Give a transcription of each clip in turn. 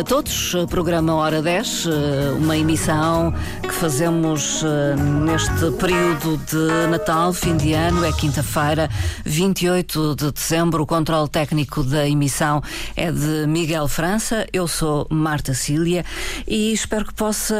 a todos. Programa Hora 10, eh, uma emissão fazemos eh, neste período de Natal, fim de ano, é quinta-feira, 28 de dezembro. O controle técnico da emissão é de Miguel França. Eu sou Marta Cília e espero que possa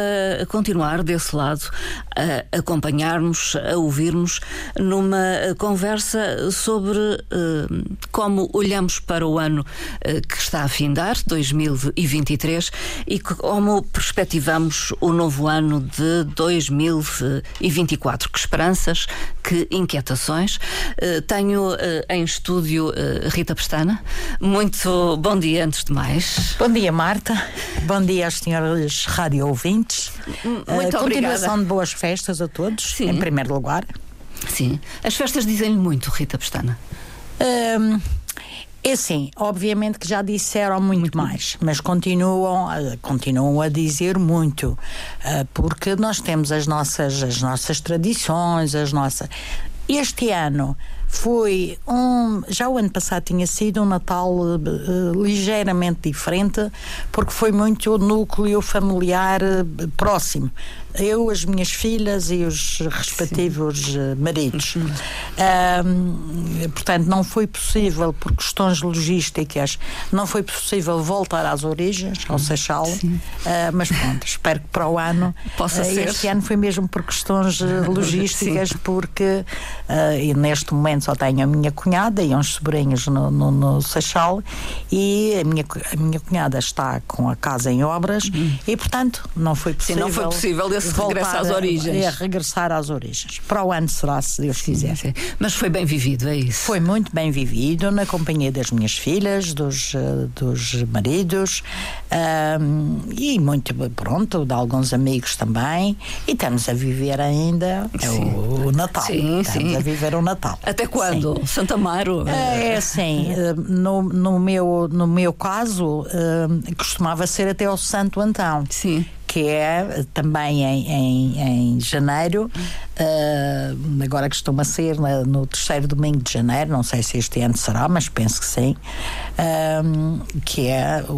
continuar desse lado a acompanhar-nos, a ouvir-nos numa conversa sobre uh, como olhamos para o ano uh, que está a findar, 2023, e como perspectivamos o novo ano de 2024. Que esperanças, que inquietações. Uh, tenho uh, em estúdio uh, Rita Pestana. Muito bom dia, antes de mais. Bom dia, Marta. Bom dia aos senhores rádio ouvintes. Muito Continuação obrigada. de boas festas a todos, Sim. em primeiro lugar. Sim. As festas dizem-lhe muito, Rita Pestana. Hum, é assim, obviamente que já disseram muito, mais, mas continuam, a- continuam a dizer muito, ah, porque nós temos as nossas, as nossas tradições, as nossas. Este ano foi um. Já o ano passado tinha sido um Natal eh, ligeiramente diferente, porque foi muito o núcleo familiar eh, próximo. Eu, as minhas filhas e os respectivos eh, maridos. Ahm, portanto, não foi possível, por questões logísticas, não foi possível voltar às origens, ao Seixal. Ah, mas pronto, espero que para o ano. Possa ser. Este ano foi mesmo por questões logísticas, porque ah, e neste momento só tenho a minha cunhada e uns sobrinhos no, no, no Seixal e a minha, a minha cunhada está com a casa em obras e, portanto, não foi Sim, possível. não foi possível esse regresso às origens. a regressar às origens. Para o ano será, se Deus quiser. Sim. Mas foi bem vivido, é isso? Foi muito bem vivido na companhia das minhas filhas, dos, eh, dos maridos ahm, e muito pronto, de alguns amigos também. E estamos a viver ainda o, o Natal. Sim, estamos sim. a viver o Natal. Até quando? Santa Amaro? É assim, no, no, meu, no meu caso, eh, costumava ser até ao Santo Antão. Sim. Que é também em, em, em janeiro, eh, agora costuma ser na- no terceiro domingo de janeiro, não sei se este ano será, mas penso que sim, eh, que é o,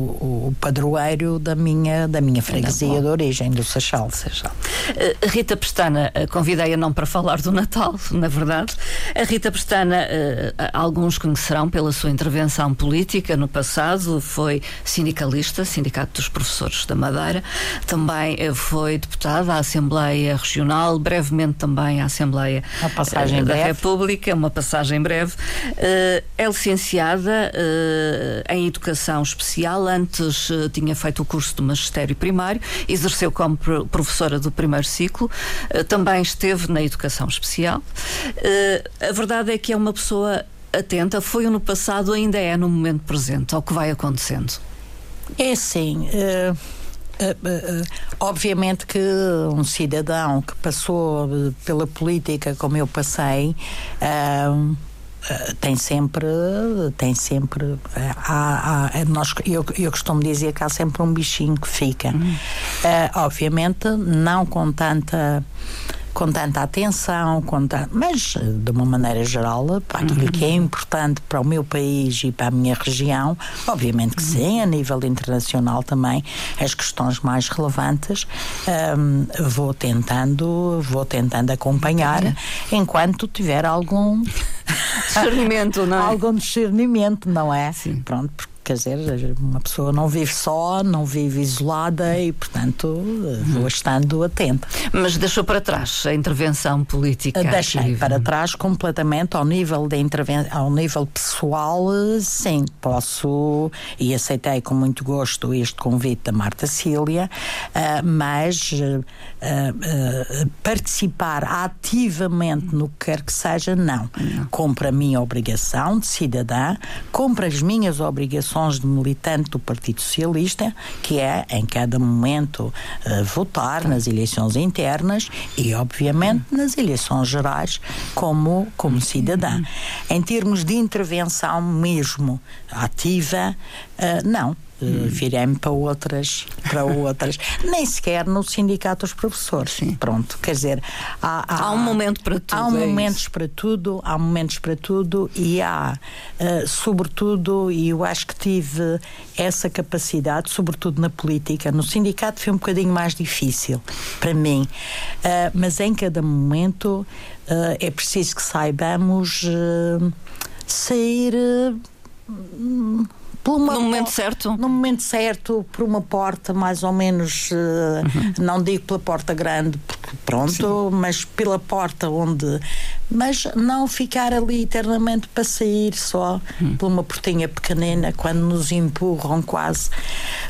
o padroeiro da minha, da minha freguesia de origem, do Seixal. Seja. Uh, Rita Pestana, uh, convidei-a não para falar do Natal, na verdade. A Rita Pestana, uh, alguns conhecerão pela sua intervenção política no passado, foi sindicalista, Sindicato dos Professores da Madeira, também uh, foi deputada à Assembleia Regional, brevemente também à Assembleia uh, da breve. República, uma passagem breve. Uh, é licenciada uh, em Educação Especial, antes uh, tinha feito o curso de Magistério Primário, exerceu como pro- professora do primeiro ciclo, uh, também esteve na Educação Especial. Uh, a verdade é que é uma pessoa atenta, foi no passado, ainda é no momento presente, ao que vai acontecendo. É assim. eh, eh, eh, obviamente que um cidadão que passou eh, pela política como eu passei eh, tem sempre tem sempre eh, há, há- nós, eu, eu costumo dizer que há sempre um bichinho que fica. Eh, obviamente não com tanta com tanta atenção, com ta- mas eh, de uma maneira geral, para aquilo que é importante para o meu país e para a minha região, obviamente que sim, a nível internacional também, as questões mais relevantes, ahm, vou tentando, vou tentando acompanhar enquanto tiver algum Discernimento, não é? algum discernimento, não é? Sim. Pronto, porque quer dizer, uma pessoa não vive só, não vive isolada e, portanto, vou estando atenta. Mas deixou para trás a intervenção política. Deixei ativa. para trás completamente ao nível da intervenção, ao nível pessoal, sim, posso e aceitei com muito gosto este convite da Marta Cília, ah, mas ah, ah, participar ativamente no que quer que seja, não. Compre a minha obrigação de cidadã, compre as minhas obrigações de militante do Partido Socialista, que é, em cada momento, eh, votar nas eleições internas e, obviamente, nas eleições gerais como, como cidadã. Em termos de intervenção mesmo ativa, eh, não. Hum. Virei-me para outras, para outras. Nem sequer no sindicato dos professores. Sim. Pronto, quer dizer, há, há, há um momento para tudo. Há é momentos isso. para tudo, há momentos para tudo e há, uh, sobretudo, e eu acho que tive essa capacidade, sobretudo na política. No sindicato foi um bocadinho mais difícil para mim, uh, mas em cada momento uh, é preciso que saibamos sair uma, no momento certo? No momento certo, por uma porta mais ou menos, uh, uhum. não digo pela porta grande, porque pronto, Sim. mas pela porta onde. Mas não ficar ali eternamente para sair só uhum. por uma portinha pequenina quando nos empurram quase.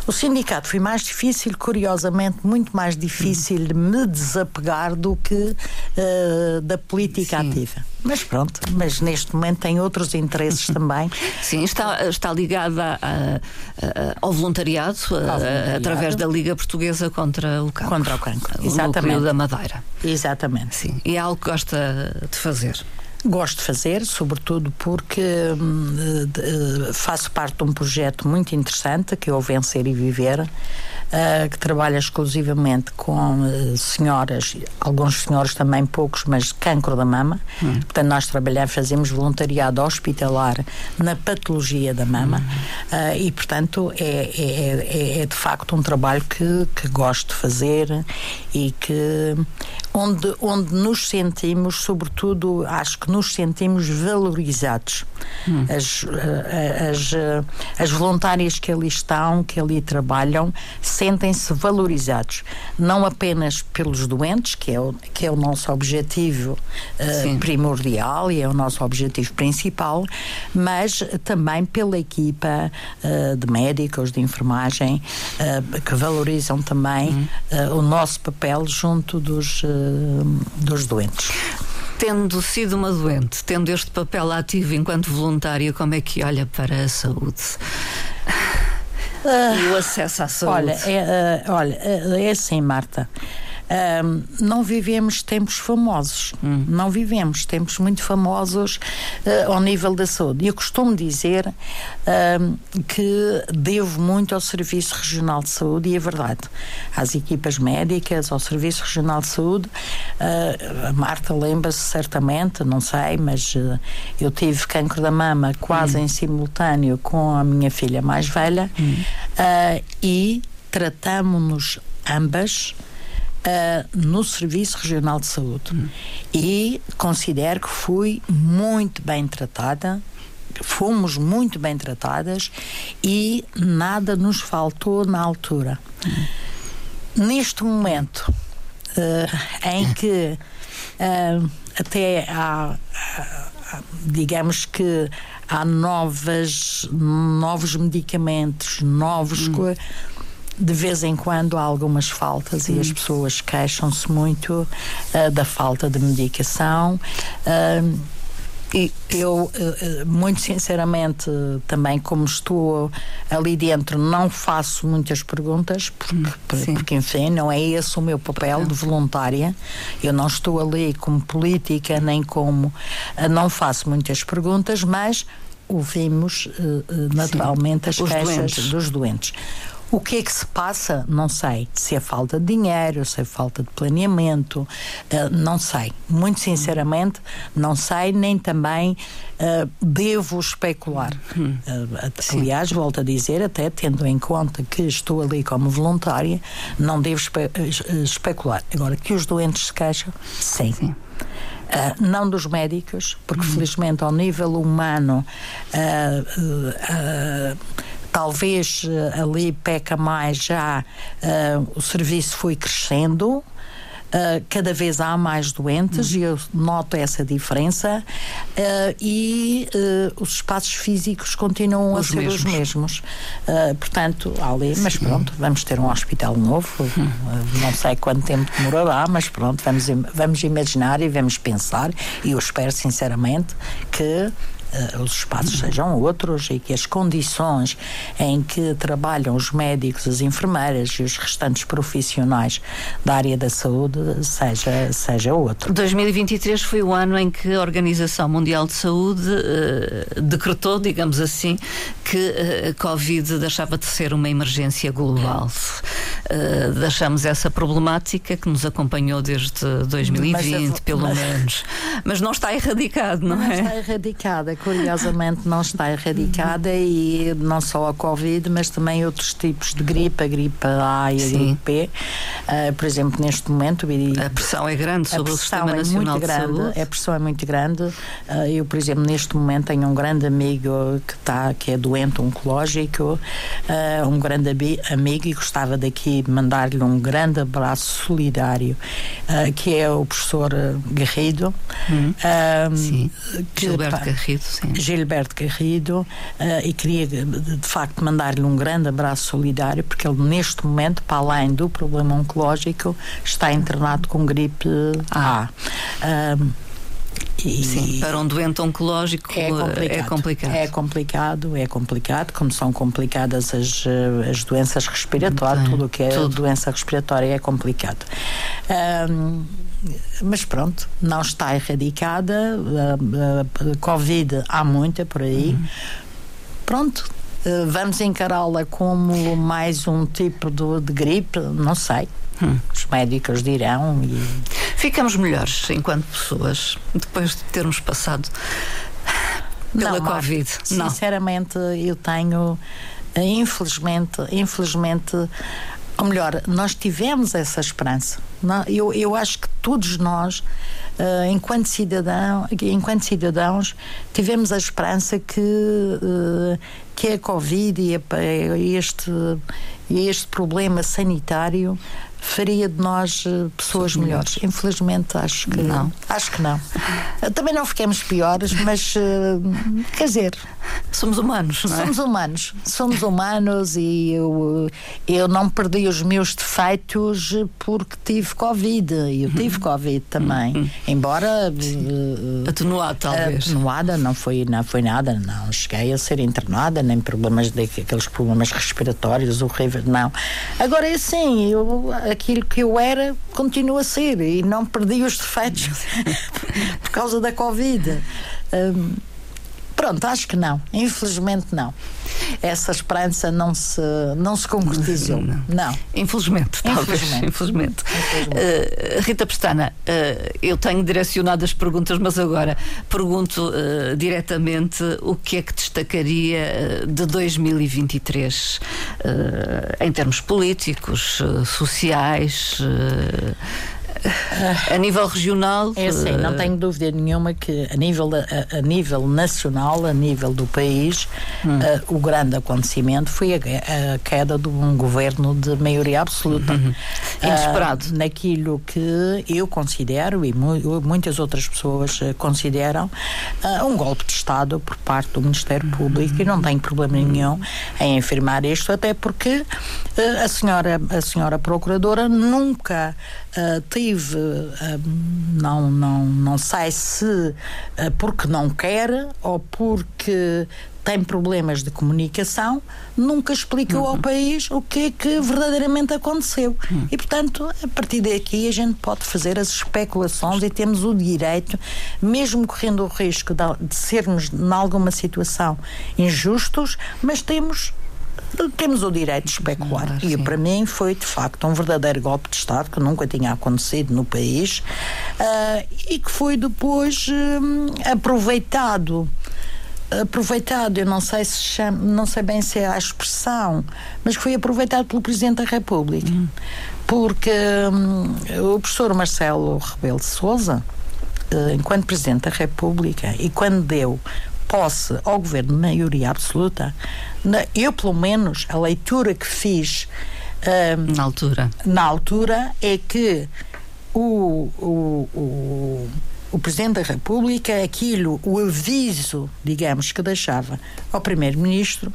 O sindicato foi mais difícil, curiosamente, muito mais difícil de me desapegar do que uh, da política Sim. ativa. Mas pronto, mas neste momento tem outros interesses também. Sim, está, está ligada a, a, ao voluntariado, a, através da Liga Portuguesa contra o Cancro. Contra o Cancro, exatamente. No da Madeira. Exatamente. Sim, e é algo que gosta de fazer. Gosto de fazer, sobretudo porque hum, faço parte de um projeto muito interessante que é o Vencer e Viver, uh, que trabalha exclusivamente com uh, senhoras, alguns senhores também poucos, mas cancro da mama. Hum. Portanto, nós trabalhamos, fazemos voluntariado hospitalar na patologia da mama hum. uh, e, portanto, é, é, é, é, de facto um trabalho que, que gosto de fazer e que onde, onde nos sentimos, sobretudo, acho que nos sentimos valorizados. Hum. As, as, as voluntárias que ali estão, que ali trabalham, sentem-se valorizados, não apenas pelos doentes, que é o, que é o nosso objetivo uh, primordial e é o nosso objetivo principal, mas também pela equipa uh, de médicos, de enfermagem, uh, que valorizam também uhum. o nosso papel junto dos, dos doentes tendo sido uma doente, tendo este papel ativo enquanto voluntária, como é que olha para a saúde? Uh, e o acesso à saúde? Olha, é, uh, olha, é assim, Marta não vivemos tempos famosos, hum. não vivemos tempos muito famosos uh, ao nível da saúde. Eu costumo dizer uh, que devo muito ao Serviço Regional de Saúde, e é verdade, às equipas médicas, ao Serviço Regional de Saúde. Uh, a Marta lembra-se certamente, não sei, mas uh, eu tive cancro da mama quase hum. em simultâneo com a minha filha mais velha hum. e tratamos-nos ambas uh, no Serviço Regional de Saúde. E considero que fui muito bem tratada, fomos muito bem tratadas e nada nos faltou na altura. Neste momento uh, em que uh, até há, digamos que há novas, novos medicamentos, novos hum de vez em quando há algumas faltas e as pessoas queixam-se muito uh, da falta de medicação. Uh, e eu, eh, muito sinceramente, também como estou ali dentro, não faço muitas perguntas, porque, hum, porque enfim, não é esse o meu papel de voluntária. Eu não estou ali como política, nem como. Não faço muitas perguntas, mas ouvimos naturalmente Sim, as queixas doentes. dos doentes. O que é que se passa? Não sei. Se é falta de dinheiro, se é falta de planeamento, uh, não sei. Muito sinceramente, não sei, nem também uh, devo especular. Uh, aliás, volto a dizer, até tendo em conta que estou ali como voluntária, não devo espe especular. Agora, que os doentes se queixam, sim. sim. Uh, não dos médicos, porque uhum. felizmente ao nível humano uh, uh, talvez eh, ali peca mais já uh, o serviço foi crescendo. Uh, cada vez há mais doentes uhum. e eu noto essa diferença uh, e uh, os espaços físicos continuam os a ser mesmos. os mesmos. portanto, ali, mas pronto, vamos ter um hospital novo, uhum. não sei quanto tempo demorará, mas pronto, vamos, vamos imaginar e vamos pensar, e eu espero sinceramente que uh, os espaços sejam outros e que as condições em que trabalham os médicos, as enfermeiras e os restantes profissionais da área da saúde seja, seja outro. 2023 foi o ano em que a Organização Mundial de Saúde uh, decretou, digamos assim, que a Covid deixava de ser uma emergência global. Uh, deixamos essa problemática que nos acompanhou desde 2020, mas, pelo mas, menos. Mas não está erradicado, não, não é? Não está erradicada, curiosamente não está erradicada e não só a Covid, mas também outros tipos de gripe, a gripe A e a Sim. gripe B. Uh, por exemplo, neste momento. A pressão é grande sobre o Sistema é Nacional muito grande, de Saúde. A pressão é muito grande. Uh, eu, por exemplo, neste momento tenho um grande amigo que, está, que é doente oncológico, uh, um grande amigo e gostava daqui de mandar-lhe um grande abraço solidário, que é o professor Garrido. Hum. sim. Que, Gilberto pá, Garrido, sim. Gilberto Garrido, e queria de facto mandar-lhe um grande abraço solidário, porque ele neste momento, para além do problema oncológico, está internado com gripe A. Um, e Sim, para um doente oncológico é complicado. é complicado. É complicado, é complicado, como são complicadas as, eh, as doenças respiratórias, tudo o que é tudo. doença respiratória é complicado. Um, mas pronto, não está erradicada. A, a, a Covid há muita por aí. Uhum. Pronto, eh, vamos encará-la como mais um tipo de, de gripe? Não sei. Hum. Os médicos dirão. E... Ficamos melhores enquanto pessoas depois de termos passado pela não, Covid. Não. Sinceramente, eu tenho, eh, infelizmente, infelizmente, ou melhor, nós tivemos essa esperança. Eu, eu acho que todos nós, uh, enquanto, cidadão, enquanto cidadãos, tivemos a esperança que, uh, que a Covid e este, este problema sanitário faria de nós eh, pessoas melhores. Infelizmente, acho que não. Acho que não. Também não ficamos piores, mas uh, quer dizer. Somos humanos, não é? Somos humanos. Somos humanos e eu, eu não perdi os meus defeitos porque tive Covid. Eu uhum. tive Covid também. Uhum. Embora. Uh, Atenuada, talvez. Atenuada, não foi, não foi nada. Não cheguei a ser internada, nem problemas de, aqueles problemas respiratórios horríveis. Não. Agora é assim, eu aquilo que eu era continua a ser e não perdi os defeitos por causa da Covid. Um, Pronto, acho que não. Infelizmente não. Essa esperança não se, não se concretizou. Não. não. Infelizmente, talvez. Infelizmente. Infelizmente. Infelizmente. Uh, Rita Pestana, uh, eu tenho direcionado as perguntas, mas agora pergunto uh, diretamente o que é que destacaria de 2023 em termos políticos, sociais a nível regional? É assim, não tenho dúvida nenhuma que a nível, a, a nível nacional, a nível do país, hum. uh, o grande acontecimento foi a, a, queda de um governo de maioria absoluta. Uhum. Inesperado. Uh, naquilo que eu considero e mu muitas outras pessoas uh, consideram um golpe de Estado por parte do Ministério Público uhum. e não tenho problema nenhum em afirmar isto, até porque a senhora, a senhora Procuradora nunca Uh, tive, uh, não, não, não sei se uh, porque não quer ou porque tem problemas de comunicação, nunca explicou uhum. ao país o que é que verdadeiramente aconteceu. Uhum. E, portanto, a partir daqui a gente pode fazer as especulações e temos o direito, mesmo correndo o risco de, de sermos, em alguma situação, injustos, mas temos temos o direito de especular. Claro, e para mim foi, de facto, um verdadeiro golpe de Estado que nunca tinha acontecido no país uh, e que foi depois uh, aproveitado aproveitado, eu não sei se chama, não sei bem se é a expressão, mas que foi aproveitado pelo Presidente da República. Hum. Porque um, o professor Marcelo Rebelo de Souza, enquanto Presidente da República, e quando deu posse ao governo de maioria absoluta, eu, pelo menos, a leitura que fiz. Um, na altura. Na altura é que o, o, o, o Presidente da República, aquilo, o aviso, digamos, que deixava ao Primeiro-Ministro,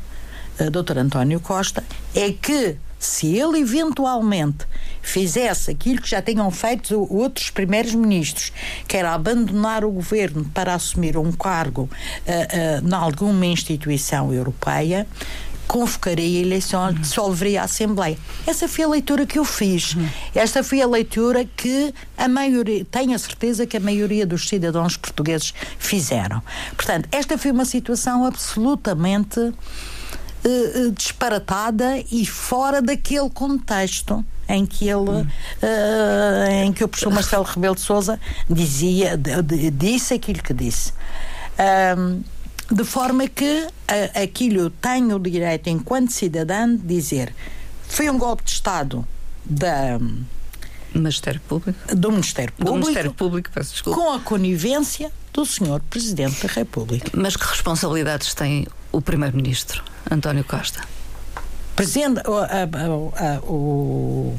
uh, Dr. António Costa, é que se ele eventualmente fizesse aquilo que já tinham feito outros primeiros ministros, que era abandonar o governo para assumir um cargo uh, uh, em alguma instituição europeia, convocaria eleições, uhum. dissolveria a Assembleia. Essa foi a leitura que eu fiz. Uhum. Esta foi a leitura que a maioria, tenho a certeza que a maioria dos cidadãos portugueses fizeram. Portanto, esta foi uma situação absolutamente uh, disparatada e fora daquele contexto em que ele uh, em que o professor Marcelo Rebelo de Sousa dizia disse aquilo que disse. Um, de forma que uh, aquilo tem o direito enquanto cidadão de dizer foi um golpe de Estado da Ministério Público. Do Ministério Público. Do Ministério Público, peço desculpa. Com a conivência do Sr. Presidente da República. Mas que responsabilidades tem o Primeiro-Ministro, António Costa? Presidente. O,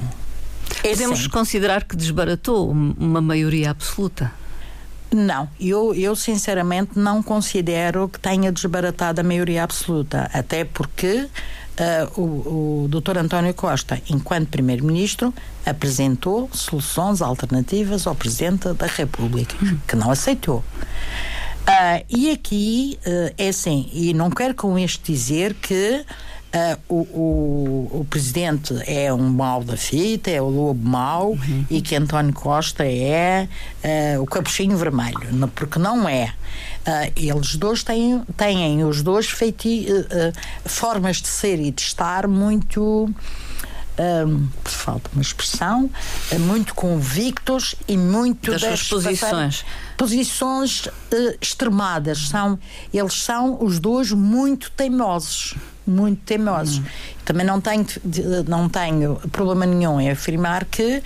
Podemos considerar que desbaratou uma maioria absoluta? Não, eu, eu sinceramente não considero que tenha desbaratado a maioria absoluta, até porque uh, o, o Dr. António Costa, enquanto Primeiro-Ministro, apresentou soluções alternativas ao Presidente da República, que não aceitou. Uh, e aqui uh, é assim, e não quero com isto dizer que Uh, o, o, o, presidente é um mau da fita, é o lobo mau, uhum. e que António Costa é uh, o capuchinho vermelho, porque não é. Uh, eles dois têm, têm os dois feiti, formas de ser e de estar muito. Um, falta uma expressão, muito convictos e muito das, das suas posições. Posições extremadas. São, eles são os dois muito teimosos muito teimosos. Hum. Também não tenho, não tenho problema nenhum em afirmar que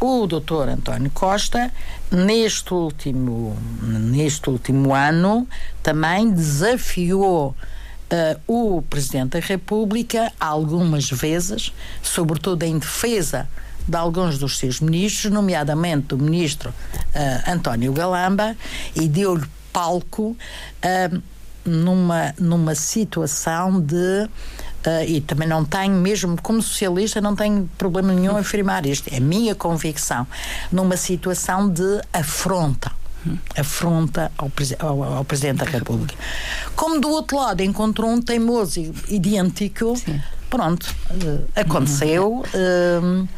o doutor António Costa, neste último, neste último ano, também desafiou Uh, o Presidente da República algumas vezes, sobretudo em defesa de alguns dos seus ministros, nomeadamente do ministro uh, António Galamba, e deu-lhe palco uh, numa, numa situação de. Uh, e também não tenho, mesmo como socialista, não tenho problema nenhum em afirmar isto. É a minha convicção. Numa situação de afronta afronta ao, ao, ao, Presidente da República. Como do outro lado encontrou um teimoso idêntico, Sim. pronto, uh, aconteceu. Uh,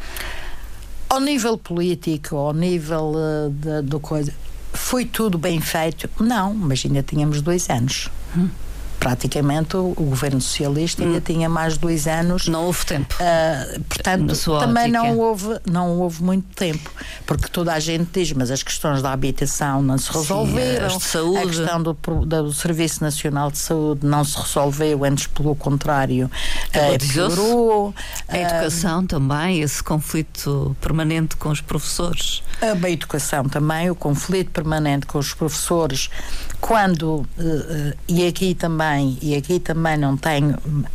ao nível político, ao nível uh, do coisa, foi tudo bem feito? Não, mas ainda tínhamos dois anos. Hum praticamente o, governo socialista ainda hum. tinha mais de dois anos. Não houve tempo. Uh, portanto, também não houve, não houve muito tempo, porque toda a gente diz, mas as questões da habitação não se resolveram, Sim, de saúde. a questão do, do, Serviço Nacional de Saúde não se resolveu, antes pelo contrário, uh, piorou. A educação uh, também, esse conflito permanente com os professores. A educação também, o conflito permanente com os professores, quando, uh, e aqui também, e aqui também não tenho, uh,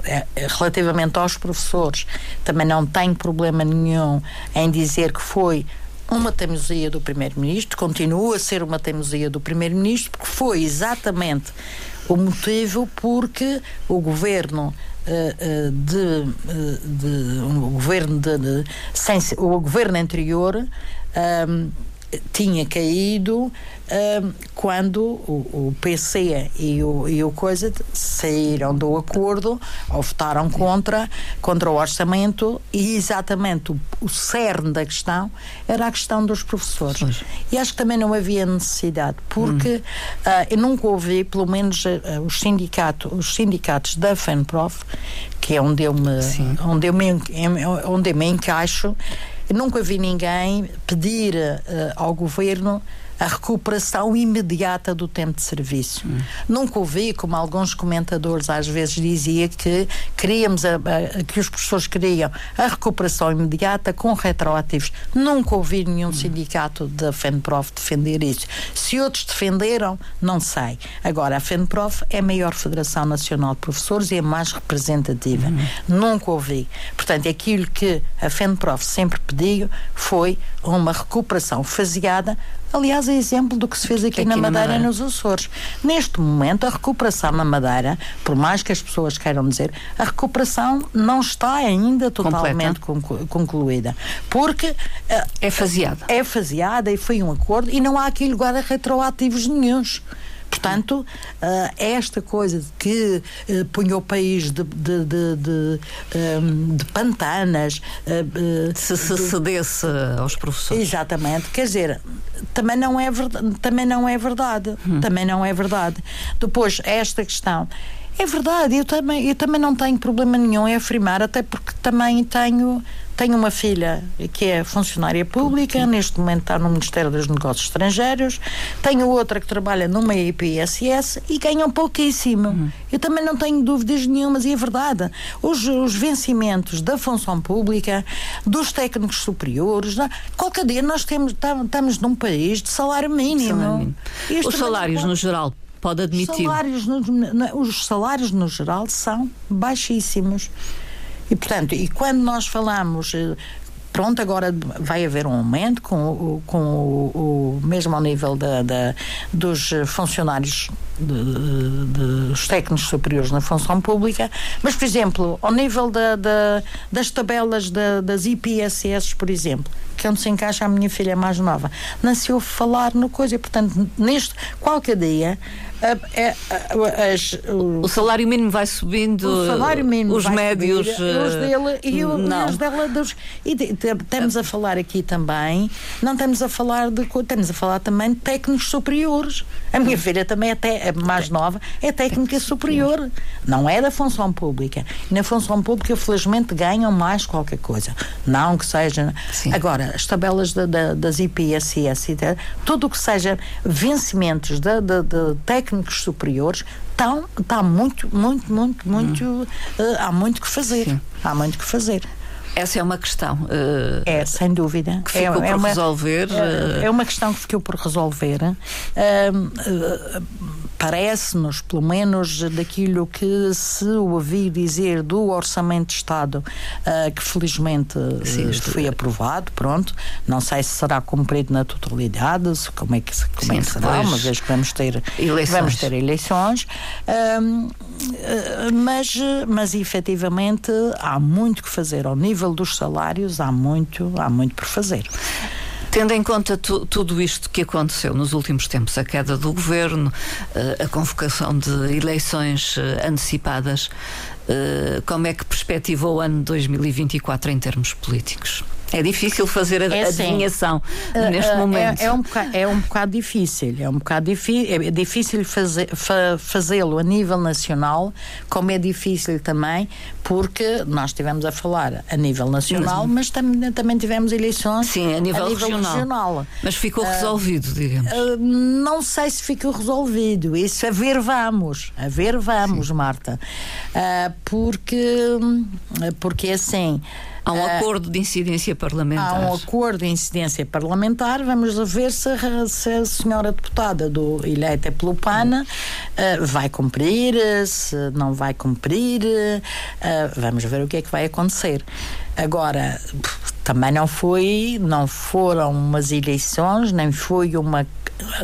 relativamente aos professores, também não tenho problema nenhum em dizer que foi uma teimosia do Primeiro-Ministro, continua a ser uma teimosia do Primeiro-Ministro, porque foi exatamente o motivo porque o governo uh, de, de, um governo de, de sem, o governo anterior tinha caído quando o, o, PC e o, e o Coisa saíram do acordo ou votaram contra, contra o orçamento e exatamente o, o cerne da questão era a questão dos professores. Pois. E acho que também não havia necessidade, porque hum. uh, eu nunca ouvi, pelo menos uh, os, sindicatos, os sindicatos da FENPROF, que é onde eu me, onde eu me, onde eu me encaixo, nunca vi ninguém pedir uh, ao governo a recuperação imediata do tempo de serviço. Hum. Nunca ouvi, como alguns comentadores às vezes diziam, que queríamos a, a, que os professores queriam a recuperação imediata com retroativos. Nunca ouvi nenhum hum. sindicato da FENPROF defender isso. Se outros defenderam, não sei. Agora, a FENPROF é a maior Federação Nacional de Professores e é mais representativa. Hum. Nunca ouvi. Portanto, aquilo que a FENPROF sempre pediu foi uma recuperação faseada Aliás, é exemplo do que se fez aqui, aqui na, Madeira, Madeira nos Açores. Neste momento, a recuperação na Madeira, por mais que as pessoas queiram dizer, a recuperação não está ainda totalmente concluída. Porque uh, é faseada. É faseada e foi um acordo e não há aqui lugar a retroativos nenhums. Portanto, uh, esta coisa de que uh, punha o país de, de, de, de, um, de pantanas. Uh, se se cedesse aos professores. Exatamente. Quer dizer, também não é verdade. Também não é verdade. Hum. Também não é verdade. Depois, esta questão É verdade, eu também, eu também não tenho problema nenhum em afirmar, até porque também tenho, tenho uma filha que é funcionária pública, neste momento está no Ministério dos Negócios Estrangeiros, tenho outra que trabalha numa IPSS e ganham pouquíssimo. Uhum. Eu também não tenho dúvidas nenhumas, e é verdade. Os, os vencimentos da função pública, dos técnicos superiores, não, qualquer dia nós temos, estamos num país de salário mínimo. Salário mínimo. Os salários, no geral, pode admitir. Salários no, os salários, no geral, são baixíssimos. E, portanto, e quando nós falamos eh, pronto, agora vai haver um aumento com, com o, o mesmo ao nível da, da dos funcionários dos técnicos superiores na função pública, mas, por exemplo, ao nível da, da, das tabelas da, das IPSS, por exemplo, que é onde se encaixa a minha filha mais nova, não se ouve falar no coisa, e, portanto, neste, qualquer dia as, o, o, salário mínimo vai subindo, o salário mínimo os médios. Subir, os dele e, o, e os dela. Dos, e estamos a falar aqui também, não estamos a falar de. Estamos a falar também de técnicos superiores. A minha filha também é, te, é mais nova, é técnica superior. Não é da função pública. Na função pública, felizmente, ganham mais qualquer coisa. Não que seja. Sim. Agora, as tabelas da, da, das IPSS, tudo o que seja vencimentos de, de, de técnicos técnicos superiores estão, está muito, muito, muito, muito, hum. uh, há muito que fazer. Sim. Há muito que fazer. Essa é uma questão. Uh, é, sem dúvida. Que ficou é, é por uma, resolver. É, é, uma questão que ficou por resolver. Uh, Parece-nos, pelo menos daquilo que se ouvi dizer do Orçamento de Estado, que felizmente Sim, foi aprovado, pronto. Não sei se será cumprido na totalidade, como é que, como Sim, é que será, uma vez que vamos ter eleições. Vamos ter eleições. mas, mas efetivamente há muito que fazer ao nível nível dos salários há muito, há muito por fazer. Tendo em conta tu, tudo isto que aconteceu nos últimos tempos, a queda do governo, eh, a convocação de eleições eh, antecipadas, eh, como é que perspectiva o ano 2024 em termos políticos? É difícil fazer a é adivinhação uh, neste uh, momento. É, é, um bocado, é um bocado difícil. É um bocado é difícil fa, fazê-lo a nível nacional, como é difícil também, porque nós estivemos a falar a nível nacional, mas, mas tam, também tivemos eleições Sim, a nível, a nível regional. regional. Mas ficou uh, resolvido, digamos. não sei se ficou resolvido. Isso a ver vamos. A ver vamos, Sim. Marta. porque, porque assim. Há um uh, acordo de incidência parlamentar. Há um acordo de incidência parlamentar. Vamos ver se, se a senhora deputada do, eleita pelo PAN uh, vai cumprir, se não vai cumprir. Uh, vamos ver o que é que vai acontecer. Agora, também não foi, não foram umas eleições, nem foi uma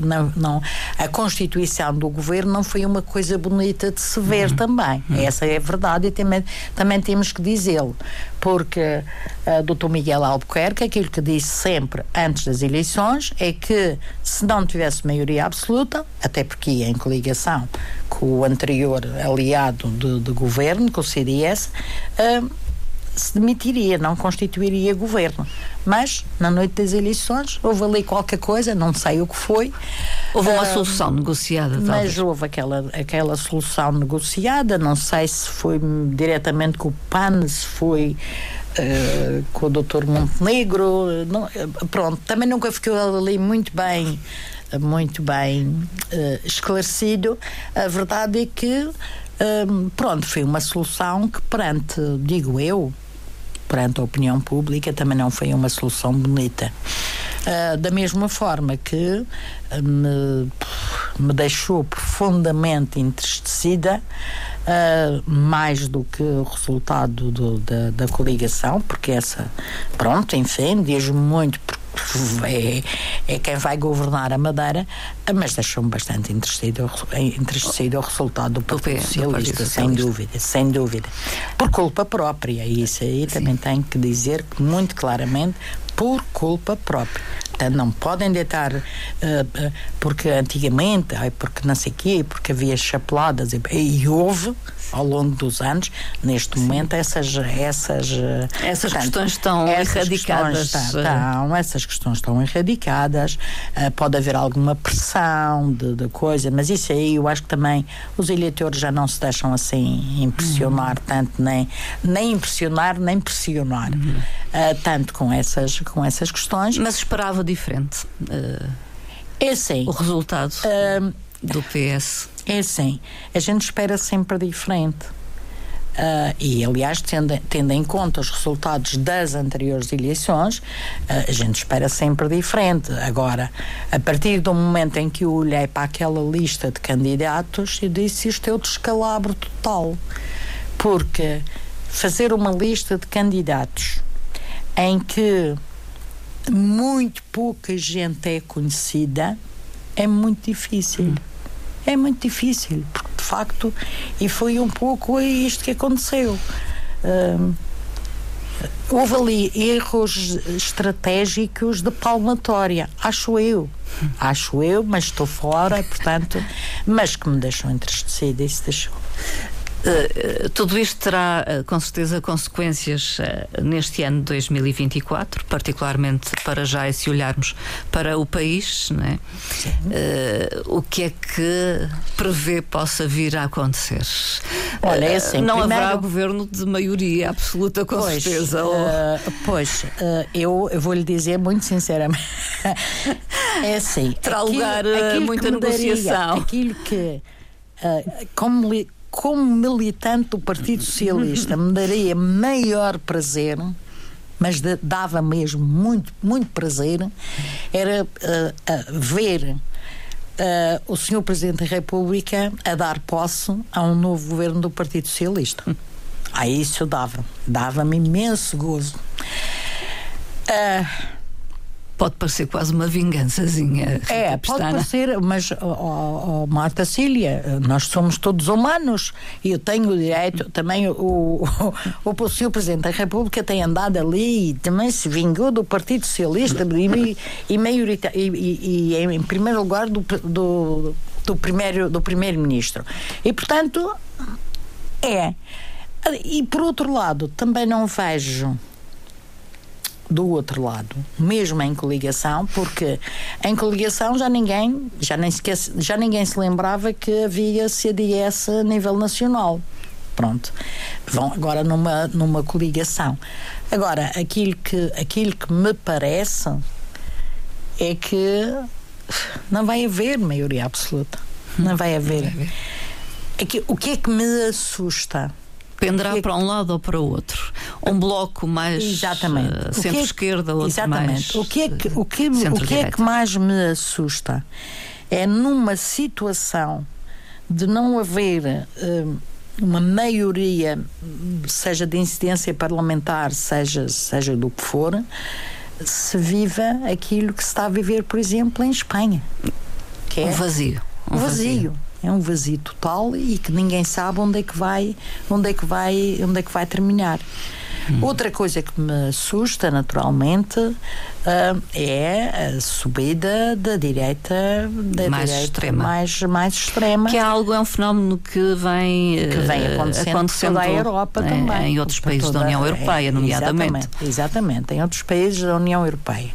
não, não, a constituição do governo não foi uma coisa bonita de se ver uhum. também. Uhum. Essa é a verdade e também, também temos que dizê-lo. Porque uh, Dr. Miguel Albuquerque, aquilo que disse sempre antes das eleições, é que se não tivesse maioria absoluta, até porque ia em coligação com o anterior aliado de, de governo, com o CDS, uh, se demitiria, não constituiria governo. Mas, na noite das eleições, houve ali qualquer coisa, não sei o que foi. Houve uma uh, solução negociada, Mas talvez. houve aquela, aquela solução negociada, não sei se foi diretamente com o PAN, se foi. Uh, com o Dr. Montenegro, não, pronto, também nunca ficou ali muito bem muito bem uh, esclarecido. A verdade é que pronto, foi uma solução que perante, digo eu, perante a opinião pública, também não foi uma solução bonita. Uh, da mesma forma que me, me deixou profundamente entristecida, uh, mais do que o resultado do, da, da coligação, porque essa, pronto, enfim, diz muito é, é quem vai governar a Madeira, mas deixou-me bastante entristecido, entristecido o resultado do Partido Socialista, sem dúvida, sem dúvida. Por culpa própria, e isso aí Sim. também tenho que dizer muito claramente, por culpa própria. Portanto, não podem deitar, uh, porque antigamente, ai, porque não sei o quê, porque havia chapeladas, e, e houve, ao longo dos anos, neste Sim. momento, essas. Essas, essas portanto, questões estão essas erradicadas. Questões estão, essas questões estão erradicadas, uh, pode haver alguma pressão de, de, coisa, mas isso aí eu acho que também os eleitores já não se deixam assim impressionar uhum. tanto, nem, nem impressionar, nem pressionar, uhum. uh, tanto com essas, com essas questões. Mas esperava diferente. Uh, é sim. O resultado do PS. É assim, a gente espera sempre diferente. Uh, e, aliás, tendo, tendo, em conta os resultados das anteriores eleições, uh, a gente espera sempre diferente. Agora, a partir do momento em que eu olhei para aquela lista de candidatos, eu disse: isto é o descalabro total. Porque fazer uma lista de candidatos em que muito pouca gente é conhecida é muito difícil. Hum é muito difícil, porque de facto, e foi um pouco isto que aconteceu. Um, houve ali erros estratégicos de palmatória, acho eu. Acho eu, mas estou fora, portanto, mas que me deixou entristecida, isso deixou. Uh, tudo isto terá uh, com certeza consequências uh, neste ano de 2024, particularmente para já e se olharmos para o país, não é? o que é que prevê possa vir a acontecer? Olha, é assim, não primeiro... haverá governo de maioria absoluta, com pois, certeza. Ou... pois, eu, eu vou lhe dizer muito sinceramente, é assim. Terá aquilo, lugar aquilo muita negociação. Daria, aquilo que, como como militante do Partido Socialista, me daria maior prazer, mas dava mesmo muito, muito prazer, era uh, uh, ver uh, o Sr. Presidente da República a dar posse a um novo governo do Partido Socialista. A isso dava, dava-me imenso gozo. Uh, Pode parecer quase uma vingançazinha. É, pode parecer, mas, oh, oh, Marta Cília, nós somos todos humanos e eu tenho o direito, também o, o, o, Sr. Presidente da República tem andado ali e também se vingou do Partido Socialista e, e, maiorita, e, e, e em primeiro lugar do, do, do primeiro do primeiro-ministro. E, portanto, é. E, por outro lado, também não vejo do outro lado, mesmo em coligação, porque em coligação já ninguém, já nem, esquece, já ninguém se lembrava que havia CDS a nível nacional. Pronto. Vão agora numa, numa coligação. Agora, aquilo que, aquilo que me parece é que não vai haver maioria absoluta. Não vai haver. Não vai haver. É que, o que é que me assusta? Penderá é para um lado ou para o outro. Um bloco mais exatamente. Uh, centro-esquerda, outro exatamente. mais. O que é que, o que, o que, é que mais me assusta é numa situação de não haver uh, uma maioria, seja de incidência parlamentar, seja, seja do que for, se viva aquilo que se está a viver, por exemplo, em Espanha. Que é um vazio. Um vazio. vazio é um vazio total e que ninguém sabe onde é que vai, onde é que vai, onde é que vai terminar. Hum. Outra coisa que me assusta, naturalmente, uh, é a subida da direita, da mais direita extrema. Mais, mais extrema. Que é algo, é um fenómeno que vem, que vem ah, acontecendo, acontecendo toda a Europa em, também. Em outros países da União Europeia, é, nomeadamente. Exatamente, exatamente, em outros países da União Europeia.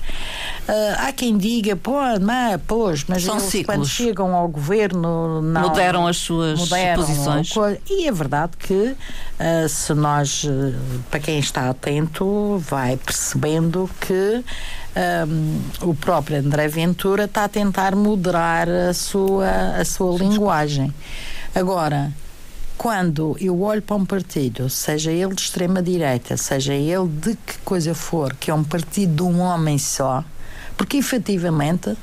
Uh, há quem diga, pô, mas, pois, mas São eles, ciclos. quando chegam ao governo não, mudaram as suas mudaram posições. E é verdade que uh, se nós, uh, para quem está atento, vai percebendo que um, o próprio André Ventura está a tentar moderar a sua, a sua linguagem. Agora, quando eu olho para um partido, seja ele de extrema direita, seja ele de que coisa for, que é um partido de um homem só, porque efetivamente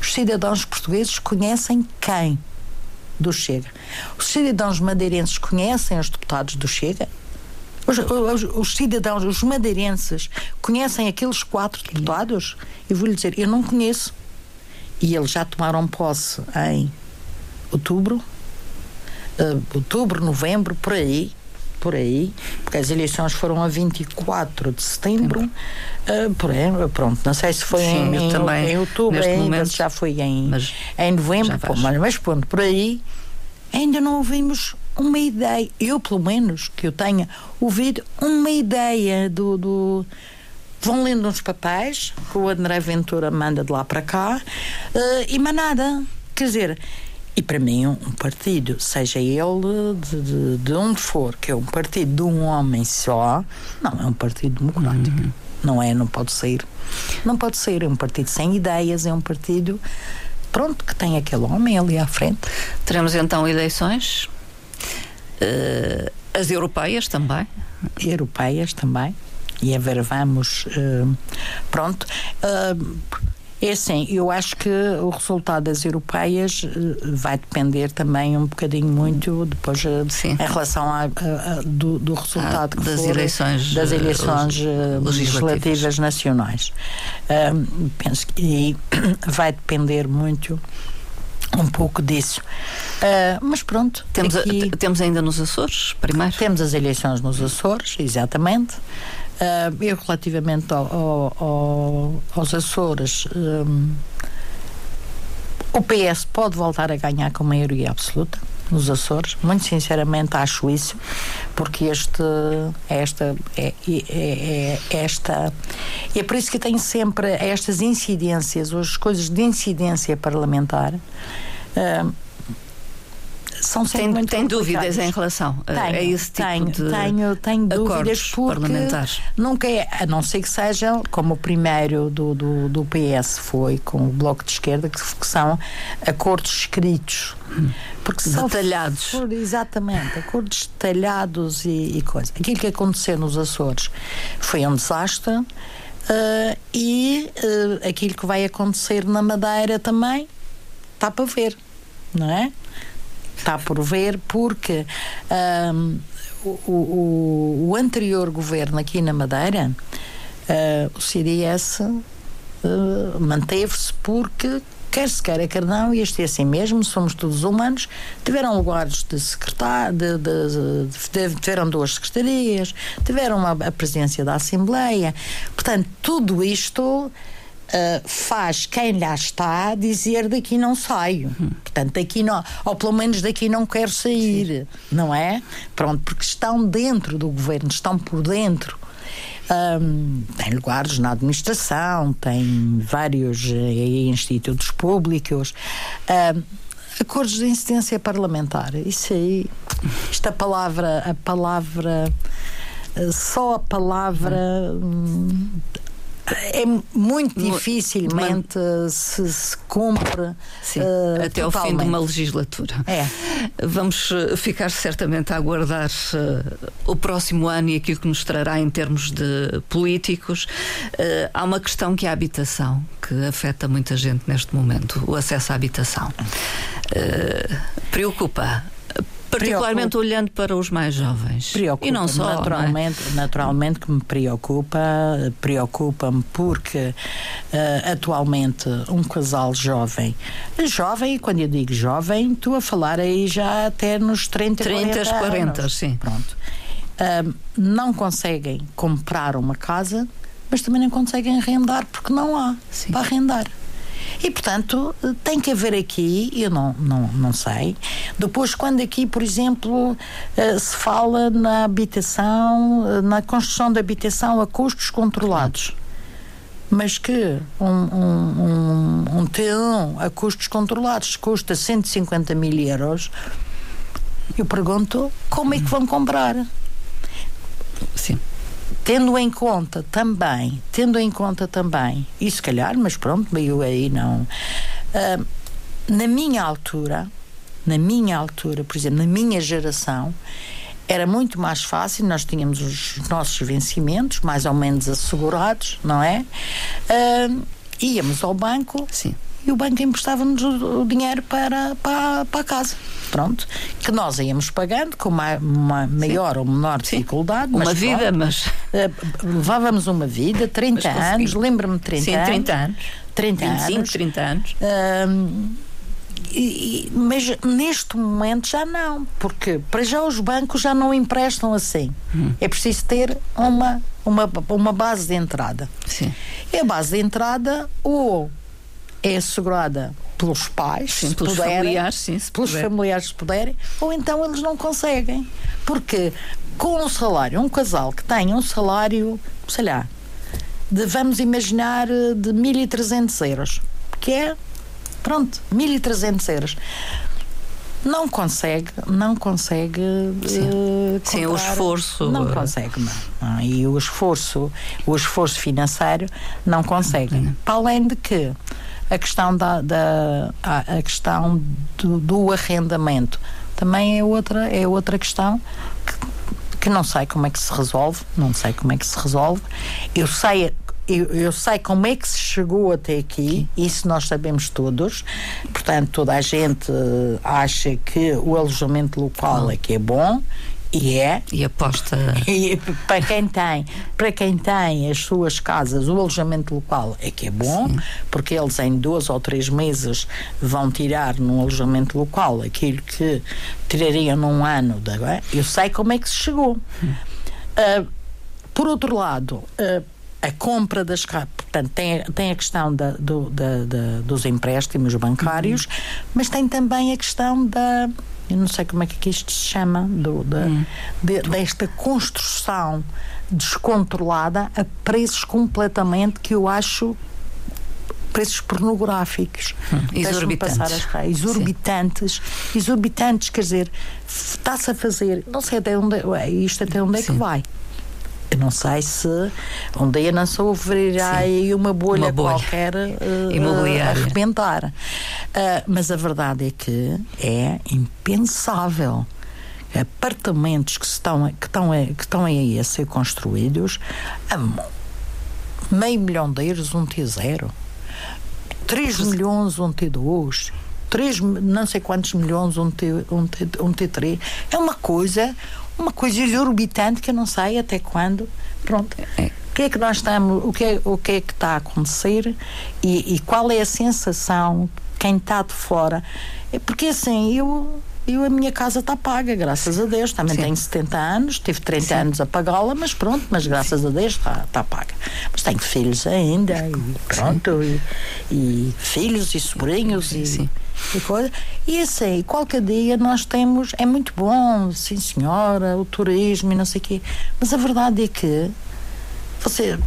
os cidadãos portugueses conhecem quem do Chega. Os cidadãos madeirenses conhecem os deputados do Chega. Os, os, os cidadãos, os madeirenses, conhecem aqueles quatro deputados? Eu vou lhe dizer, eu não conheço. E eles já tomaram posse em outubro, uh, outubro, novembro, por aí. Por aí, porque as eleições foram a 24 de setembro, uh, por aí, pronto, não sei se foi Sim, em, também, em outubro ainda, momento, já foi em, mas em novembro, pô, mas, mas pronto, por aí ainda não ouvimos uma ideia, eu pelo menos que eu tenha ouvido uma ideia do, do vão lendo uns papéis que o André Ventura manda de lá para cá uh, e mais nada. Quer dizer, e para mim, um, partido, seja ele de, de, de, onde for, que é um partido de um homem só, não é um partido democrático. Uhum. Não é, não pode ser. Não pode ser. É um partido sem ideias, é um partido, pronto, que tem aquele homem ali à frente. Teremos então eleições? Uh, as europeias também? Europeias também. E a ver, vamos. Uh, pronto. Uh, é assim, eu acho que o resultado das europeias uh, vai depender também um bocadinho muito depois Sim. em relação a, a, a, do, do, resultado ah, das for, eleições das eleições legislativas. legislativas nacionais. penso que vai depender muito um pouco disso. Uh, mas pronto. Temos, aqui, a, temos ainda nos Açores, primeiro? Temos as eleições nos Açores, exatamente. Uh, eu, relativamente ao, ao, ao, aos Açores, um, o PS pode voltar a ganhar com maioria absoluta nos Açores. Muito sinceramente acho isso, porque este, esta, é, é, é, é esta, é por isso que tenho sempre estas incidências, as coisas de incidência parlamentar. Uh, são tem, tem dúvidas em relação tenho, a esse tipo tenho, de tenho, tenho dúvidas parlamentares. nunca é, a não ser que sejam como o primeiro do, do, do PS foi com o Bloco de Esquerda, que, que são acordos escritos. Porque detalhados. For, exatamente, acordos detalhados e, e coisas. Aquilo que aconteceu nos Açores foi um desastre. Uh, e uh, aquilo que vai acontecer na Madeira também está para ver, não é? Está por ver, porque um, o, o, o, anterior governo aqui na Madeira, uh, o CDS, uh, manteve-se porque quer se queira, quer não, e este é assim mesmo, somos todos humanos, tiveram lugares de secretário, de, de, de, tiveram duas secretarias, tiveram a, a presidência da Assembleia, portanto, tudo isto uh, faz quem lá está dizer daqui não saio. Hum. Portanto, daqui não, ou pelo menos daqui não quero sair, Sim. não é? Pronto, porque estão dentro do governo, estão por dentro. Um, tem lugares na administração, tem vários uh, institutos públicos. Um, acordos de incidência parlamentar, isso aí, esta palavra, a palavra, eh, só a palavra. Hum, é muito dificilmente se, se cumpre Sim, uh, até ao fim de uma legislatura. É. Vamos eh, ficar certamente a aguardar uh, o próximo ano e aquilo que nos trará em termos de políticos. Uh, há uma questão que é a habitação, que afeta muita gente neste momento, o acesso à habitação. preocupa Particularmente preocupa, olhando para os mais jovens. Preocupa, e não só. Naturalmente, não é? naturalmente que me preocupa, preocupa-me porque uh, atualmente um casal jovem, jovem, quando eu digo jovem, estou a falar aí já até nos 30, 30 40, 40 anos. sim. Pronto. Uh, não conseguem comprar uma casa, mas também não conseguem arrendar porque não há sim. para arrendar. E, portanto, tem que haver aqui, eu não, não, não sei. Depois, quando aqui, por exemplo, eh, se fala na habitação, eh, na construção da habitação a custos controlados mas que um, um, um, um T1 a custos controlados custa 150 mil euros, eu pergunto como é que vão comprar? Sim tendo em conta também, tendo em conta também, e se calhar, mas pronto, meio aí não. Uh, na minha altura, na minha altura, por exemplo, na minha geração, era muito mais fácil, nós tínhamos os nossos vencimentos mais ou menos assegurados, não é? Uh, íamos ao banco. Sim e o banco emprestava-nos o, dinheiro para, para, para a casa. Pronto. Que nós íamos pagando com uma, uma maior ou menor dificuldade. Uma vida, pronto, mas. Uh, levávamos uma vida, 30 anos, lembro-me 30 Sim, anos. 30 anos. 30 25, anos. 30 anos. Uh, e, e, mas neste momento já não, porque para já os bancos já não emprestam assim. Hum. É preciso ter uma, uma, uma base de entrada. Sim. E a base de entrada ou é assegurada pelos pais, sim, pelos puderem, familiares, sim, se pelos puder. familiares se puderem, ou então eles não conseguem. Porque com um salário, um casal que tem um salário, sei lá, de, vamos imaginar, de 1.300 euros, que é Pronto, 1.300 euros. Não consegue, não consegue. Sim, uh, Sim o esforço. Não consegue, não. Ah, e o esforço, o esforço financeiro não consegue. Para além de que a questão da, da a, questão do, do, arrendamento. Também é outra é outra questão que, que não sei como é que se resolve não sei como é que se resolve. Eu sei eu, eu, sei como é que se chegou até aqui, isso nós sabemos todos. Portanto, toda a gente acha que o alojamento local é que é bom e é. E aposta. E para quem tem, para quem tem as suas casas, o alojamento local é que é bom, Sim. porque eles em dois ou três meses vão tirar num alojamento local aquilo que tirariam num ano. De, eu sei como é que se chegou. Uh, por outro lado, uh, a compra das portanto tem, tem a questão da, do, da, da, dos empréstimos bancários uhum. mas tem também a questão da eu não sei como é que isto se chama do, da, uhum. de, desta construção descontrolada a preços completamente que eu acho preços pornográficos hum, exorbitantes a, exorbitantes Sim. exorbitantes quer dizer está-se a fazer não sei até onde é, isto até onde é Sim. que vai não sei se um dia não se ouvirá aí uma bolha, uma bolha. qualquer uh, imobiliária. arrebentar. Uh, mas a verdade é que é impensável apartamentos que estão, que estão, que estão aí a ser construídos a meio milhão de euros um T0 3 milhões um T2 3 não sei quantos milhões um, T, um, T, um T3 é uma coisa uma coisa exorbitante que eu não sei até quando. Pronto. É. O que é que nós estamos, o que é, o que, é que está a acontecer e, e qual é a sensação, quem está de fora? É porque assim, eu eu, a minha casa está paga, graças a Deus. Também Sim. tenho 70 anos, tive 30 Sim. anos a pagá-la, mas pronto, mas graças Sim. a Deus está, está paga. Mas tenho filhos ainda, e pronto, e, e, filhos e sobrinhos e, e coisa. E assim, qualquer dia nós temos, é muito bom, sim senhora, o turismo e não sei o quê, mas a verdade é que você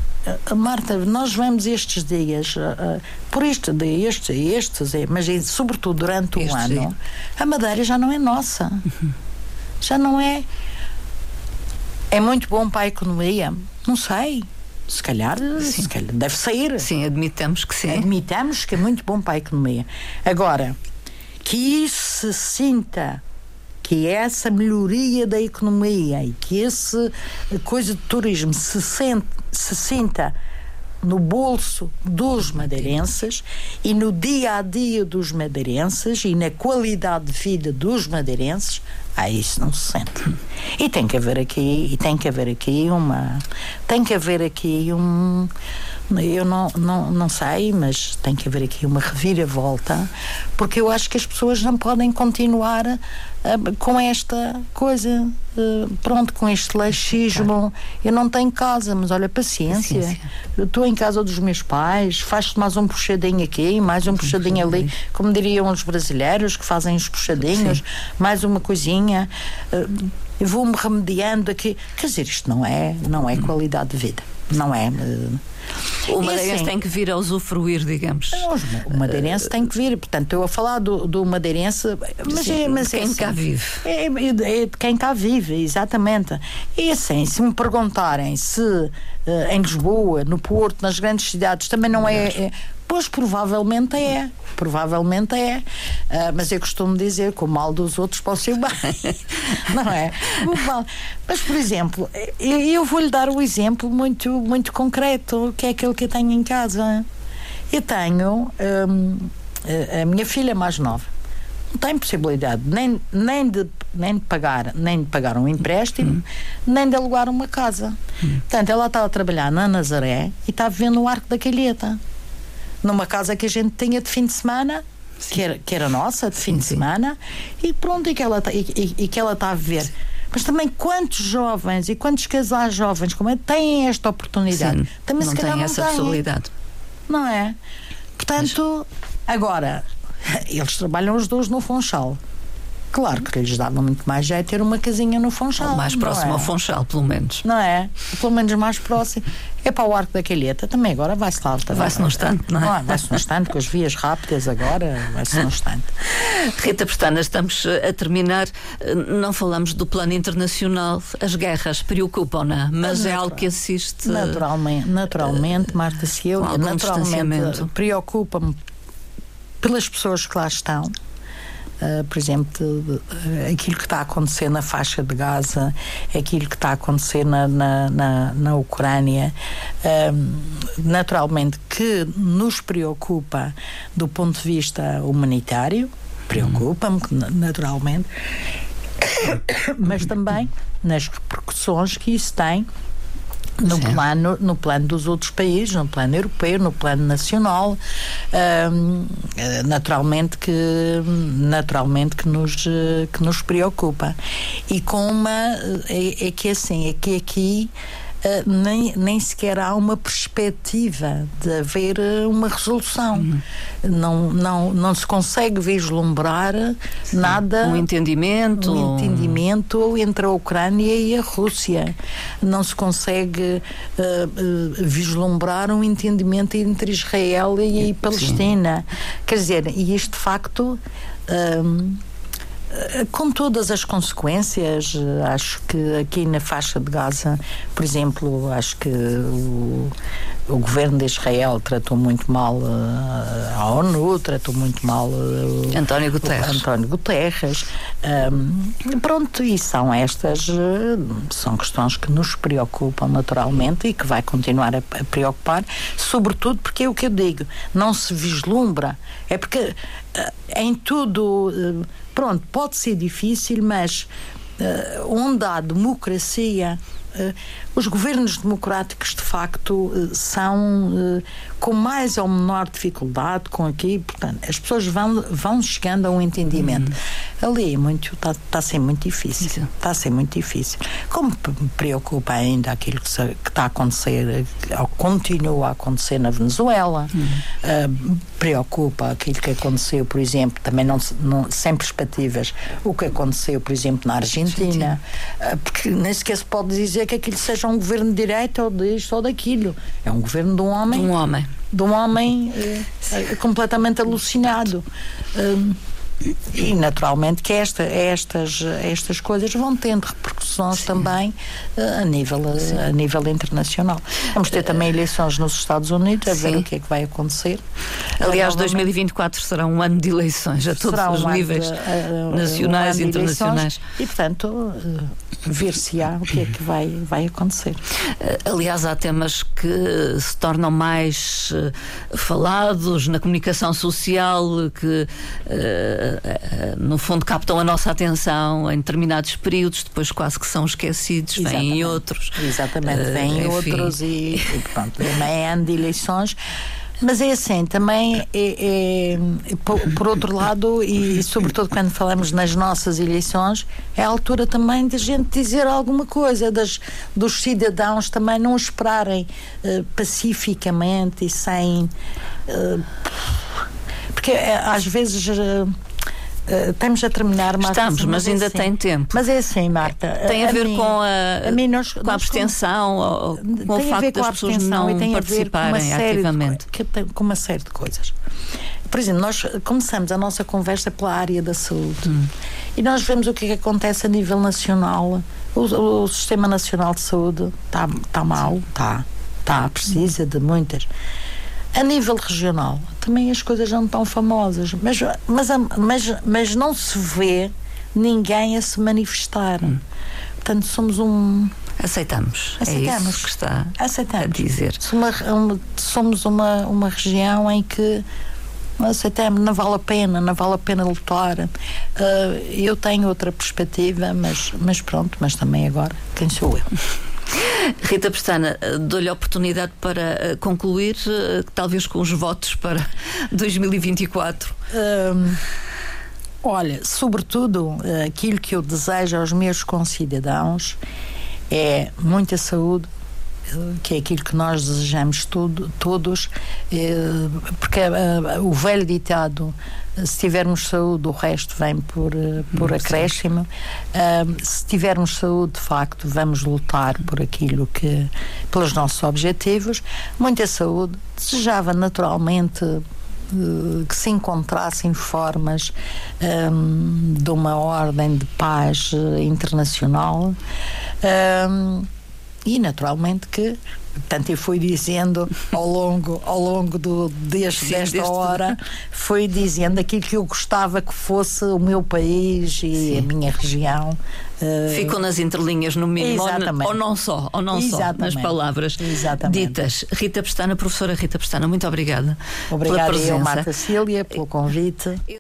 Marta, nós vemos estes dias, uh, por isto, de estes e estes, mas sobretudo durante o ano, a Madeira já não é nossa. Uhum. Já não é. É muito bom para a economia? Não sei. Se calhar, se calhar deve sair. Sim, admitamos que sim. Admitamos que é muito bom para a economia. Agora, que isso se sinta que essa melhoria da economia e que esse coisa de turismo se, sente, se sinta no bolso dos madeirenses e no dia a dia dos madeirenses e na qualidade de vida dos madeirenses, ah, isso não se sente. E tem que haver aqui, e tem que haver aqui uma, tem que haver aqui um, eu não, não, não sei, mas tem que haver aqui uma reviravolta, porque eu acho que as pessoas não podem continuar uh, com esta coisa, uh, pronto, com este laxismo. Eu não tenho casa, mas olha, paciência. paciência. Estou em casa dos meus pais, faz mais um puxadinho aqui, mais um puxadinho ali, como diriam os brasileiros que fazem os puxadinhos, Sim. mais uma coisinha. Eu vou-me remediando aqui. Quer dizer, isto não é, não é qualidade de vida. Não é. O madeirense assim, tem que vir a usufruir, digamos. O madeirense tem que vir. Portanto, eu a falar do, do madeirense. Mas, Sim, é, mas é quem é assim, cá vive. É, é, é, de quem cá vive, exatamente. E assim, se me perguntarem se uh, em Lisboa, no Porto, nas grandes cidades, também não é, é Pois provavelmente é, provavelmente é. Uh, mas eu costumo dizer que o mal dos outros pode ser bem, não é? Mas, por exemplo, eu, eu vou-lhe dar um exemplo muito, muito concreto, que é aquele que eu tenho em casa. Eu tenho um, a minha filha mais nova não tem possibilidade nem, nem, de, nem de pagar nem de pagar um empréstimo uhum. nem de alugar uma casa uhum. portanto ela está a trabalhar na Nazaré e está vivendo no Arco da Calheta numa casa que a gente tinha de fim de semana que era, que era nossa, de fim sim, de semana, e pronto, e que ela que ela está a viver. Mas também quantos jovens e quantos casais jovens como é, têm esta oportunidade? Sim, também não têm essa possibilidade. Não é? Portanto, Mas... agora, eles trabalham os dois no Funchal. Claro que lhes dava muito mais jeito ter uma casinha no Funchal. Ou mais próximo é? ao Funchal, pelo menos. Não é? Pelo menos mais próximo. É para o Arco da Calheta, também agora vai-se lá. Vai-se no instante, não é? Vai-se no instante, com as vias rápidas agora, vai-se no instante. Rita Pestana, estamos a terminar. Não falamos do plano internacional. As guerras preocupam-na, mas é algo que assiste. Naturalmente, naturalmente Marta Silva, naturalmente preocupa-me pelas pessoas que lá estão Uh, por exemplo, uh, aquilo que está a acontecer na faixa de Gaza, aquilo que está a acontecer na, na, na, na Ucrânia, uh, naturalmente que nos preocupa do ponto de vista humanitário, preocupa-me naturalmente, mas também nas repercussões que isso tem no plano, no plano dos outros países, no plano europeu, no plano nacional, naturalmente que naturalmente que nos que nos preocupa. E com uma é, é que assim é que aqui uh, nem, nem sequer há uma perspectiva de haver uh, uma resolução. Uhum. Não, não, não se consegue vislumbrar Sim. nada. Um entendimento. Um entendimento entre a Ucrânia e a Rússia. Não se consegue uh, vislumbrar um entendimento entre Israel e, e Palestina. Sim. Quer dizer, e isto de facto. Eh, com todas as consequências, eh, acho que aqui na faixa de Gaza, por exemplo, acho que o, o governo de Israel tratou muito mal uh, a ONU, tratou muito mal uh, António Guterres. António Guterres. Um, pronto, e são estas, uh, são questões que nos preocupam naturalmente e que vai continuar a, a, preocupar, sobretudo porque é o que eu digo, não se vislumbra. É porque em tudo Pronto, pode ser difícil, mas uh, onde há democracia, os governos democráticos de facto uh, são com mais ou menor dificuldade com aqui, portanto, as pessoas vão, vão chegando a um entendimento. Uhum. Ali é muito, está tá a ser muito difícil. Está a ser muito difícil. Como me preocupa ainda aquilo que, está a acontecer, ou continua a acontecer na Venezuela, uhum. uh, preocupa aquilo que aconteceu, por exemplo, também não, não sem perspectivas, o que aconteceu, por exemplo, na Argentina, uh, porque nem sequer se pode dizer que aquilo seja um governo de direita ou disto ou daquilo. É um governo de um homem. De um homem de um homem eh, completamente alucinado. Um, e naturalmente que esta, estas, estas coisas vão tendo repercussões Sim. também uh, a, nível, uh, a nível internacional. Vamos ter também eleições nos Estados Unidos, a Sim. ver o que é que vai acontecer. Aliás, 2024 será um ano de eleições a todos um os níveis de, nacionais um e internacionais. E, portanto, ver-se-á o que é que vai, vai acontecer. Aliás, há temas que se tornam mais falados na comunicação social, que no fundo captam a nossa atenção em determinados períodos, depois quase que são esquecidos, Exatamente. vêm outros. Exatamente, vêm uh, outros e, e pronto, também é ano de eleições. Mas é assim, também é, é, por, por, outro lado, e sobretudo quando falamos nas nossas eleições, é a altura também de a gente dizer alguma coisa, das, dos cidadãos também não esperarem uh, pacificamente e sem. Uh, porque uh, às vezes Uh, estamos a terminar, Marta. Estamos, mas, ainda assim. tem tempo. Mas é assim, Marta. Tem a, a ver mim, com a, a mim nós, com a abstenção, ou, com o facto das pessoas não participarem ativamente. De, com uma série de coisas. Por exemplo, nós começamos a nossa conversa pela área da saúde hum. e nós vemos o que, é que acontece a nível nacional. O, o, Sistema Nacional de Saúde está tá mal, está, tá, precisa de muitas. A nível regional, também as coisas não estão famosas, mas, mas, mas, mas não se vê ninguém a se manifestar. Hum. Portanto, somos um. Aceitamos. Aceitamos. É isso que está Aceitamos. a dizer. Somos uma, uma região em que aceitamos, não vale a pena, não vale a pena lutar. Uh, eu tenho outra perspectiva, mas, mas pronto, mas também agora, quem sou eu? Rita Pestana, dou-lhe a oportunidade para eh, concluir, eh, talvez com os votos para 2024. Hum, olha, sobretudo eh, aquilo que eu desejo aos meus concidadãos é muita saúde, que é aquilo que nós desejamos tudo, todos, porque o velho ditado se tivermos saúde, o resto vem por, eh, por acréscimo. se tivermos saúde, de facto, vamos lutar por aquilo que, pelos nossos objetivos. Muita saúde. Desejava naturalmente uh, que se encontrassem formas um, de uma ordem de paz internacional. Um, e naturalmente que Portanto, eu fui dizendo ao longo, ao longo do, deste, Sim, desta deste... hora, fui dizendo aquilo que eu gostava que fosse o meu país e Sim. a minha região. Uh... Ficou nas entrelinhas no mínimo, ou, ou, não só, ou não Exatamente. só, nas palavras Exatamente. ditas. Rita Pestana, professora Rita Pestana, muito obrigada. Obrigada pela presença. eu, Marta Cília, pelo convite.